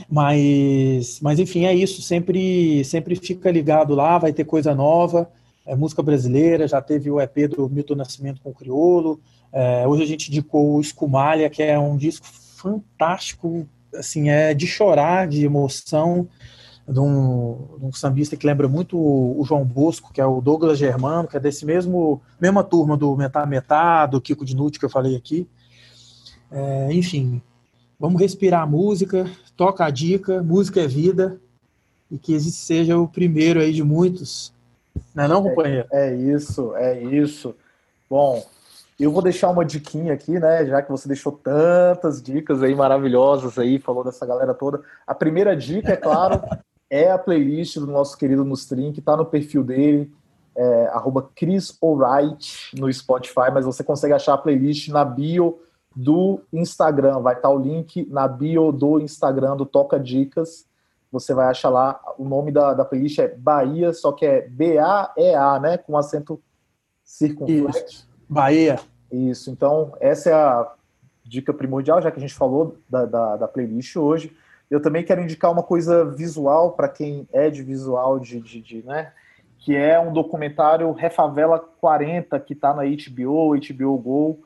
Mas, mas enfim, é isso, sempre sempre fica ligado lá, vai ter coisa nova, é música brasileira, já teve o EP do Milton Nascimento com o Criolo, é, hoje a gente indicou o Escumalha, que é um disco fantástico, assim, é de chorar, de emoção, de um, de um sambista que lembra muito o, o, João Bosco, que é o Douglas Germano, que é desse mesmo mesma turma do Metá Metá, do Kiko Dinucci que eu falei aqui. É, enfim, vamos respirar a música, toca a dica, música é vida, e que esse seja o primeiro aí de muitos. Não é não, companheiro? É, é isso, é isso. Bom, eu vou deixar uma diquinha aqui, né? Já que você deixou tantas dicas aí maravilhosas aí, falou dessa galera toda. A primeira dica, é claro, [LAUGHS] é a playlist do nosso querido Nustrin, que está no perfil dele, é, arroba Chris Alright no Spotify, mas você consegue achar a playlist na bio do Instagram. Vai estar tá o link na bio do Instagram do Toca Dicas. Você vai achar lá, o nome da, da playlist é Bahia, só que é B-A-E-A, né? Com acento circunflexo. Isso. Bahia. Isso, então essa é a dica primordial, já que a gente falou da, da, da playlist hoje. Eu também quero indicar uma coisa visual para quem é de visual, de, de, de, né? Que é um documentário Refavela 40, que está na HBO, HBO Go,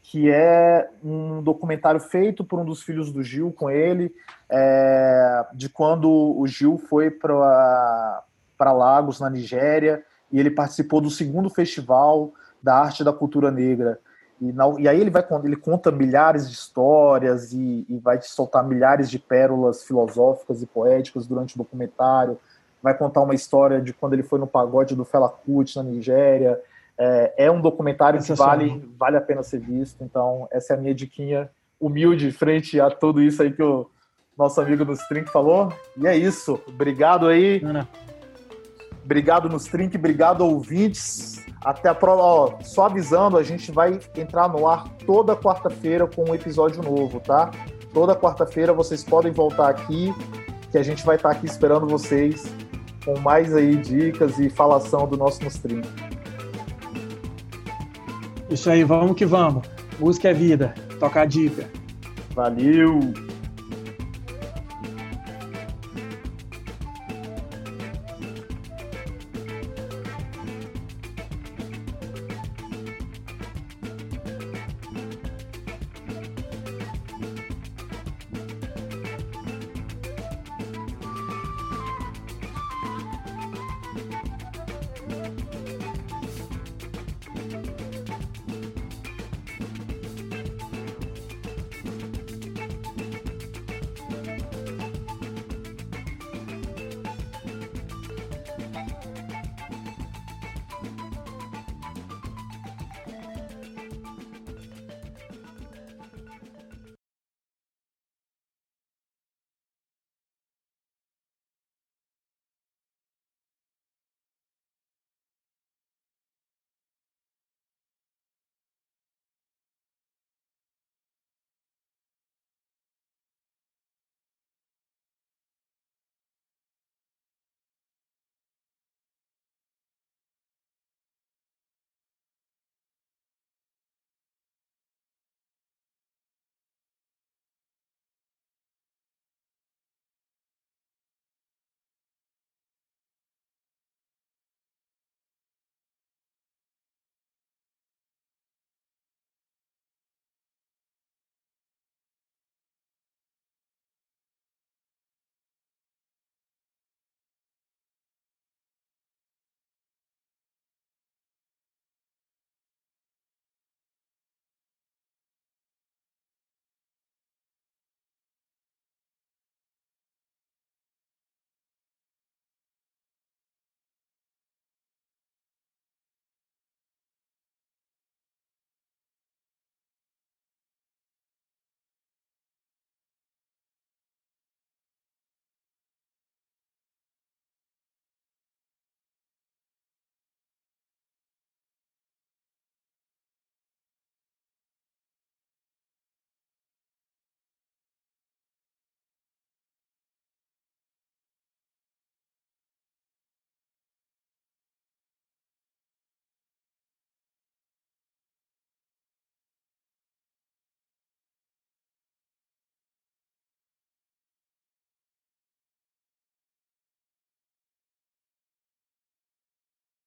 que é um documentário feito por um dos filhos do Gil com ele, é, de quando o Gil foi para Lagos, na Nigéria, e ele participou do segundo festival da arte da cultura negra. E, na, e aí ele vai ele conta milhares de histórias e, e vai te soltar milhares de pérolas filosóficas e poéticas durante o documentário. Vai contar uma história de quando ele foi no pagode do Fela Kuti na Nigéria. É, é um documentário que vale, vale a pena ser visto. Então, essa é a minha diquinha humilde frente a tudo isso aí que o nosso amigo nos Trink falou. E é isso. Obrigado aí. Ana. Obrigado nos Trink, obrigado ouvintes. Até a próxima. Só avisando, a gente vai entrar no ar toda quarta-feira com um episódio novo, tá? Toda quarta-feira vocês podem voltar aqui, que a gente vai estar aqui esperando vocês com mais aí dicas e falação do nosso nos Trink. Isso aí, vamos que vamos. Música é vida. Toca a dica. Valeu!